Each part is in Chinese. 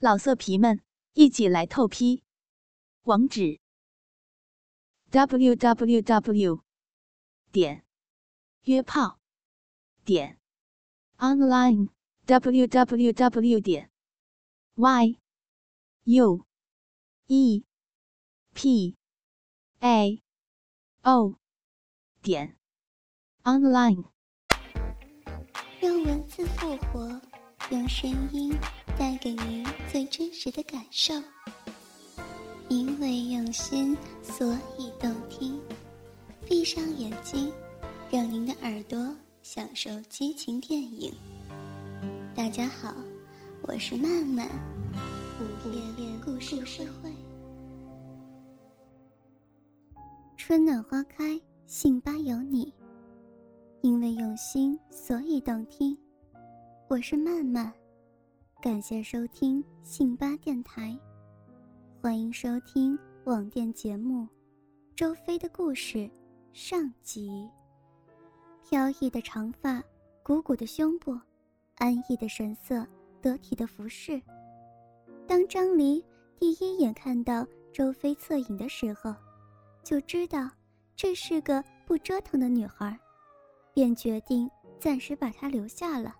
老色皮们，一起来透批！网址：w w w 点约炮点 online w w w 点 y u e p a o 点 online。用文字复活，用声音。带给您最真实的感受，因为用心，所以动听。闭上眼睛，让您的耳朵享受激情电影。大家好，我是曼曼，午夜故事会。春暖花开，信吧有你。因为用心，所以动听。我是曼曼。感谢收听信巴电台，欢迎收听网店节目《周飞的故事》上集。飘逸的长发，鼓鼓的胸部，安逸的神色，得体的服饰。当张离第一眼看到周飞侧影的时候，就知道这是个不折腾的女孩，便决定暂时把她留下了。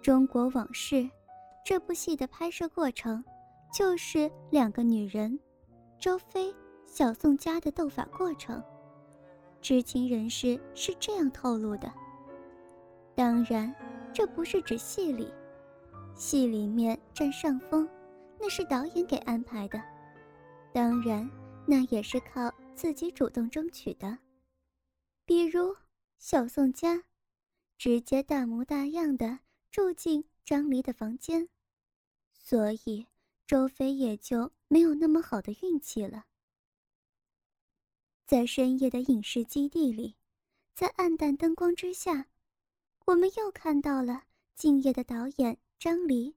中国往事，这部戏的拍摄过程，就是两个女人，周飞、小宋佳的斗法过程。知情人士是这样透露的。当然，这不是指戏里，戏里面占上风，那是导演给安排的。当然，那也是靠自己主动争取的。比如小宋佳，直接大模大样的。住进张离的房间，所以周飞也就没有那么好的运气了。在深夜的影视基地里，在暗淡灯光之下，我们又看到了敬业的导演张离，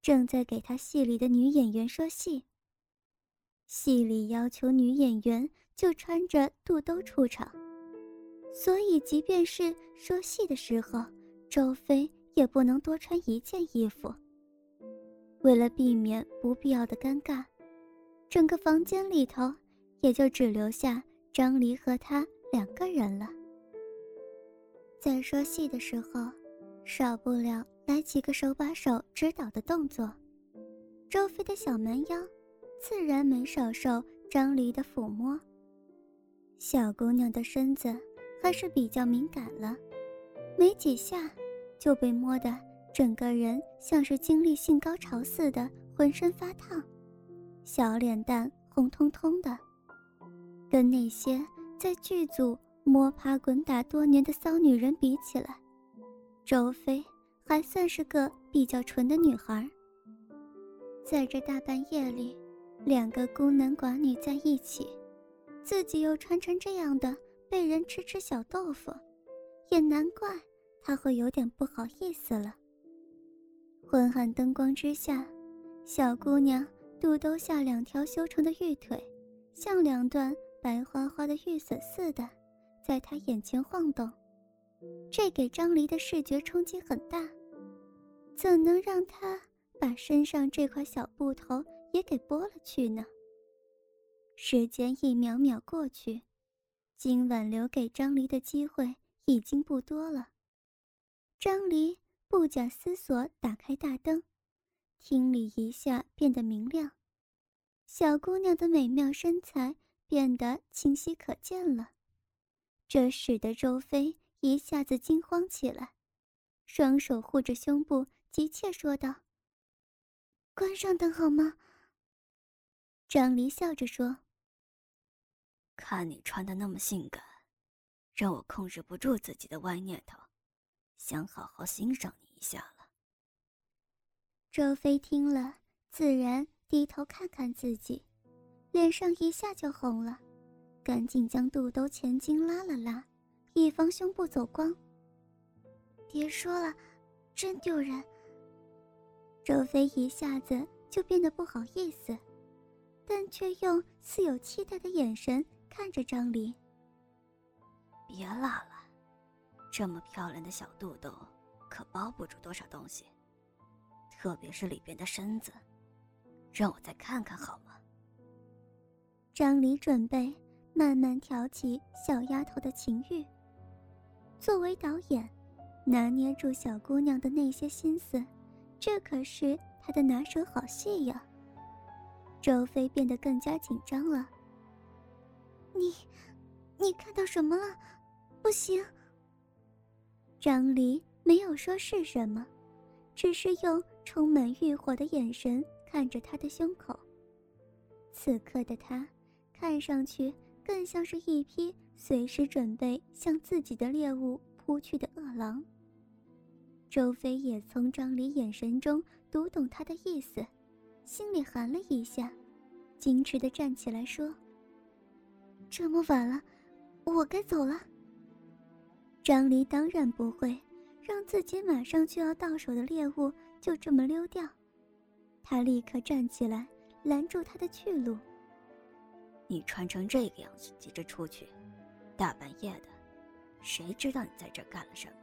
正在给他戏里的女演员说戏。戏里要求女演员就穿着肚兜出场，所以即便是说戏的时候，周飞。也不能多穿一件衣服。为了避免不必要的尴尬，整个房间里头也就只留下张离和他两个人了。在说戏的时候，少不了来几个手把手指导的动作。周飞的小蛮腰，自然没少受张离的抚摸。小姑娘的身子还是比较敏感了，没几下。就被摸得整个人像是经历性高潮似的，浑身发烫，小脸蛋红彤彤的，跟那些在剧组摸爬滚打多年的骚女人比起来，周飞还算是个比较纯的女孩。在这大半夜里，两个孤男寡女在一起，自己又穿成这样的，被人吃吃小豆腐，也难怪。他会有点不好意思了。昏暗灯光之下，小姑娘肚兜下两条修长的玉腿，像两段白花花的玉笋似的，在他眼前晃动。这给张离的视觉冲击很大，怎能让他把身上这块小布头也给剥了去呢？时间一秒秒过去，今晚留给张离的机会已经不多了。张离不假思索打开大灯，厅里一下变得明亮，小姑娘的美妙身材变得清晰可见了。这使得周飞一下子惊慌起来，双手护着胸部，急切说道：“关上灯好吗？”张离笑着说：“看你穿的那么性感，让我控制不住自己的歪念头。”想好好欣赏你一下了。周飞听了，自然低头看看自己，脸上一下就红了，赶紧将肚兜前襟拉了拉，以防胸部走光。别说了，真丢人。周飞一下子就变得不好意思，但却用似有期待的眼神看着张离。别拉了。这么漂亮的小肚兜，可包不住多少东西，特别是里边的身子，让我再看看好吗？张离准备慢慢挑起小丫头的情欲。作为导演，拿捏住小姑娘的那些心思，这可是他的拿手好戏呀。周飞变得更加紧张了。你，你看到什么了？不行。张离没有说是什么，只是用充满欲火的眼神看着他的胸口。此刻的他，看上去更像是一匹随时准备向自己的猎物扑去的饿狼。周飞也从张离眼神中读懂他的意思，心里寒了一下，矜持的站起来说。这么晚了，我该走了。张离当然不会让自己马上就要到手的猎物就这么溜掉，他立刻站起来拦住他的去路。你穿成这个样子急着出去，大半夜的，谁知道你在这干了什么？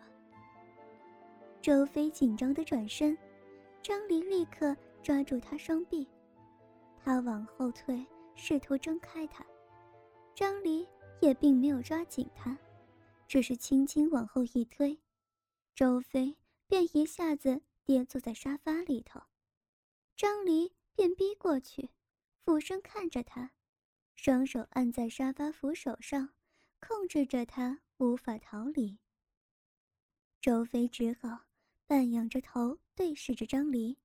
周飞紧张的转身，张离立刻抓住他双臂，他往后退，试图挣开他。张离也并没有抓紧他，只是轻轻往后一推，周飞便一下子跌坐在沙发里头。张离便逼过去，俯身看着他，双手按在沙发扶手上，控制着他无法逃离。周飞只好半仰着头对视着张离，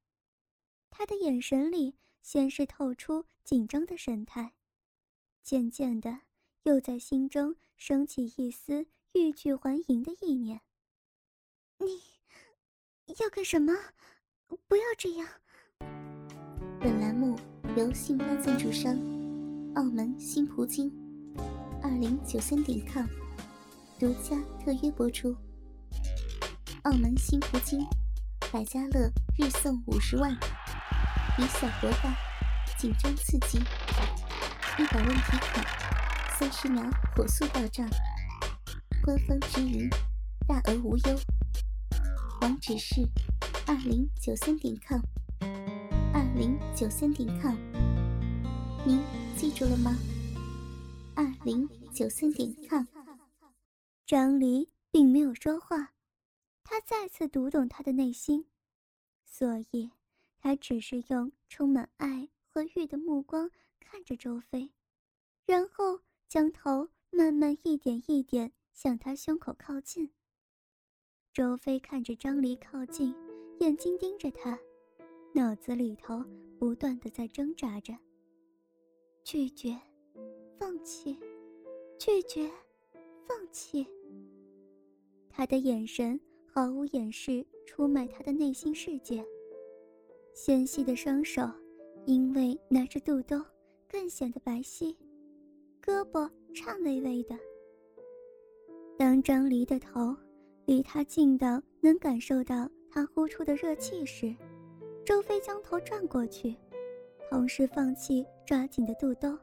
他的眼神里先是透出紧张的神态。渐渐的，又在心中升起一丝欲拒还迎的意念。你要干什么？不要这样！本栏目由信邦赞助商澳门新葡京二零九三点 com 独家特约播出。澳门新葡京百家乐日送五十万，以小博大，紧张刺激。一百万提款，三十秒火速到账，官方直营，大额无忧。网址是二零九三点 com，二零九三点 com，您记住了吗？二零九三点 com。张离并没有说话，他再次读懂他的内心，所以他只是用充满爱和欲的目光。看着周飞，然后将头慢慢一点一点向他胸口靠近。周飞看着张离靠近，眼睛盯着他，脑子里头不断的在挣扎着：拒绝，放弃，拒绝，放弃。他的眼神毫无掩饰出卖他的内心世界，纤细的双手因为拿着肚兜。更显得白皙，胳膊颤巍巍的。当张离的头离他近到能感受到他呼出的热气时，周飞将头转过去，同时放弃抓紧的肚兜，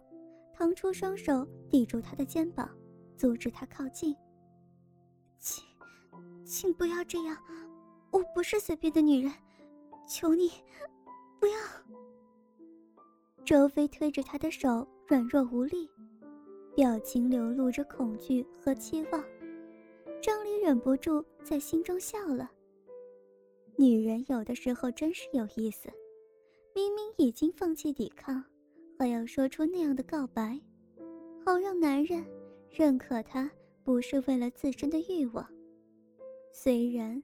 腾出双手抵住他的肩膀，阻止他靠近。请，请不要这样，我不是随便的女人，求你，不要。周飞推着他的手，软弱无力，表情流露着恐惧和期望。张离忍不住在心中笑了。女人有的时候真是有意思，明明已经放弃抵抗，还要说出那样的告白，好让男人认可她不是为了自身的欲望。虽然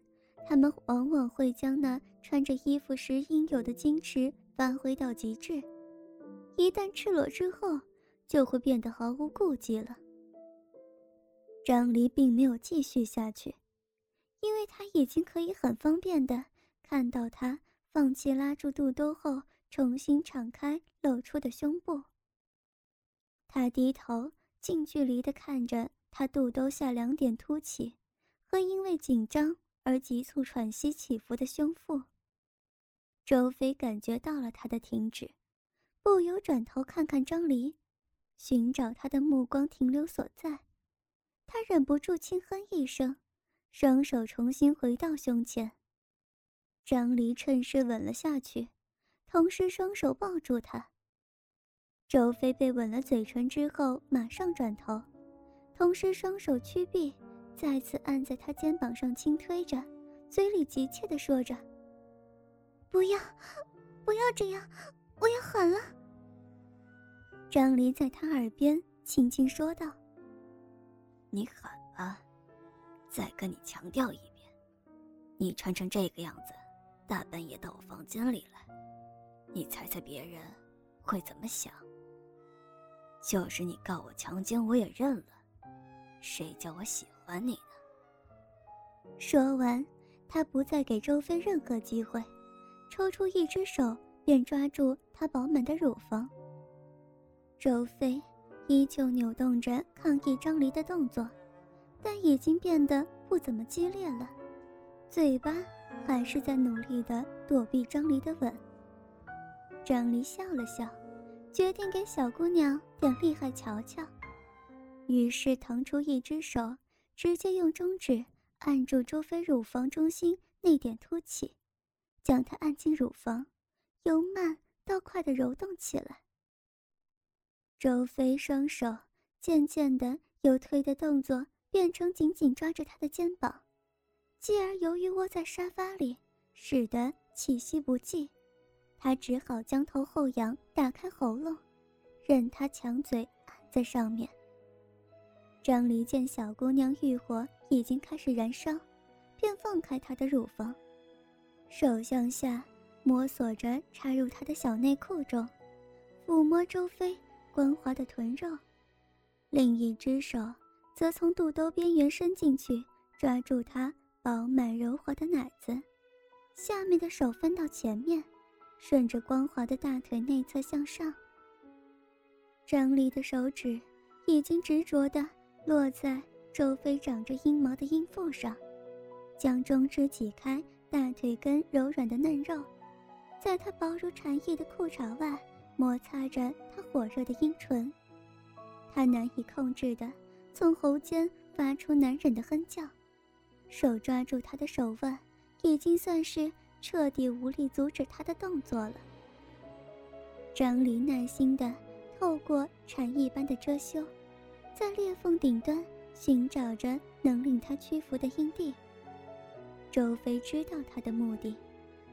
他们往往会将那穿着衣服时应有的矜持发挥到极致。一旦赤裸之后，就会变得毫无顾忌了。张离并没有继续下去，因为他已经可以很方便的看到他放弃拉住肚兜后重新敞开露出的胸部。他低头近距离的看着他肚兜下两点凸起和因为紧张而急促喘息起伏的胸腹。周飞感觉到了他的停止。不由转头看看张离，寻找他的目光停留所在。他忍不住轻哼一声，双手重新回到胸前。张离趁势吻了下去，同时双手抱住他。周飞被吻了嘴唇之后，马上转头，同时双手屈臂，再次按在他肩膀上轻推着，嘴里急切地说着：“不要，不要这样，我要喊了。”张离在他耳边轻轻说道：“你喊吧，再跟你强调一遍，你穿成这个样子，大半夜到我房间里来，你猜猜别人会怎么想？”就是你告我强奸，我也认了。谁叫我喜欢你呢？说完，他不再给周飞任何机会，抽出一只手便抓住他饱满的乳房。周飞依旧扭动着抗议张离的动作，但已经变得不怎么激烈了，嘴巴还是在努力的躲避张离的吻。张离笑了笑。决定给小姑娘点厉害瞧瞧，于是腾出一只手，直接用中指按住周飞乳房中心那点凸起，将她按进乳房，由慢到快的揉动起来。周飞双手渐渐的由推的动作变成紧紧抓着他的肩膀，继而由于窝在沙发里，使得气息不济。他只好将头后仰，打开喉咙，任他强嘴按在上面。张离见小姑娘欲火已经开始燃烧，便放开她的乳房，手向下摸索着插入她的小内裤中，抚摸周飞光滑的臀肉，另一只手则从肚兜边缘伸进去，抓住她饱满柔滑的奶子，下面的手分到前面。顺着光滑的大腿内侧向上，张离的手指已经执着地落在周飞长着阴毛的阴腹上，将中指挤开大腿根柔软的嫩肉，在他薄如蝉翼的裤衩外摩擦着他火热的阴唇。他难以控制的从喉间发出难忍的哼叫，手抓住他的手腕，已经算是。彻底无力阻止他的动作了。张离耐心的透过蝉翼般的遮羞，在裂缝顶端寻找着能令他屈服的阴地。周飞知道他的目的，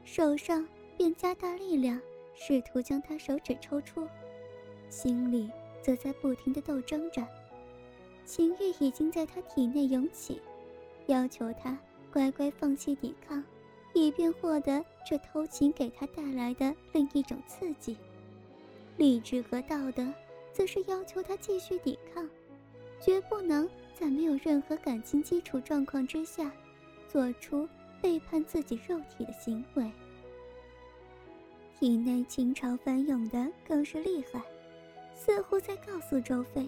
手上便加大力量，试图将他手指抽出，心里则在不停地斗争着，情欲已经在他体内涌起，要求他乖乖放弃抵抗。以便获得这偷情给他带来的另一种刺激，理智和道德则是要求他继续抵抗，绝不能在没有任何感情基础状况之下，做出背叛自己肉体的行为。体内情潮翻涌的更是厉害，似乎在告诉周飞：“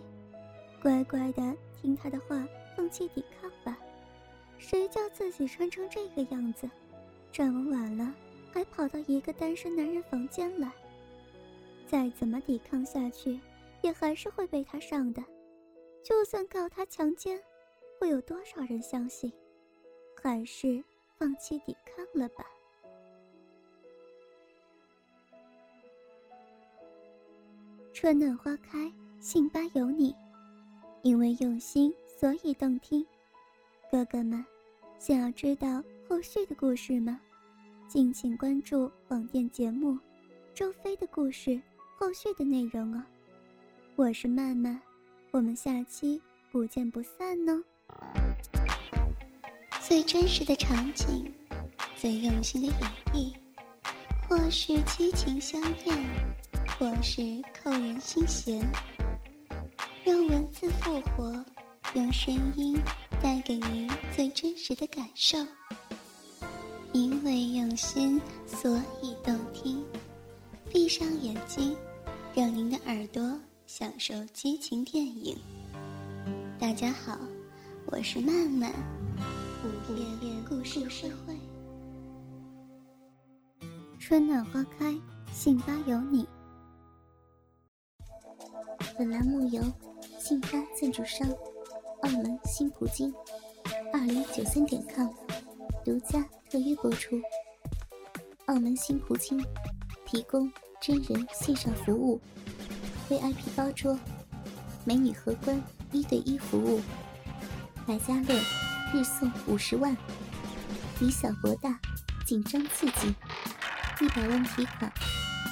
乖乖的听他的话，放弃抵抗吧。谁叫自己穿成这个样子？”这么晚了，还跑到一个单身男人房间来，再怎么抵抗下去，也还是会被他上的。就算告他强奸，会有多少人相信？还是放弃抵抗了吧。春暖花开，信吧有你，因为用心，所以动听。哥哥们，想要知道？后续的故事吗？敬请关注网店节目《周飞的故事》后续的内容哦。我是曼曼，我们下期不见不散哦。最真实的场景，最用心的演绎，或是激情香艳，或是扣人心弦，让文字复活，用声音带给您最真实的感受。因为用心，所以动听。闭上眼睛，让您的耳朵享受激情电影。大家好，我是曼曼，午夜故事社会。春暖花开，信吧有你。本栏目由信发赞助商澳门新葡京二零九三点 com 独家。特约播出。澳门新葡京提供真人线上服务，VIP 包桌，美女荷官一对一服务，百家乐日送五十万，以小博大，紧张刺激，一百万提款，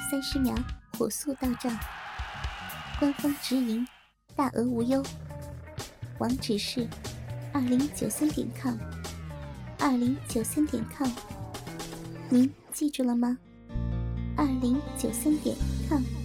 三十秒火速到账，官方直营，大额无忧，网址是二零九三点 com，二零九三点 com，您记住了吗？二零九三点 com。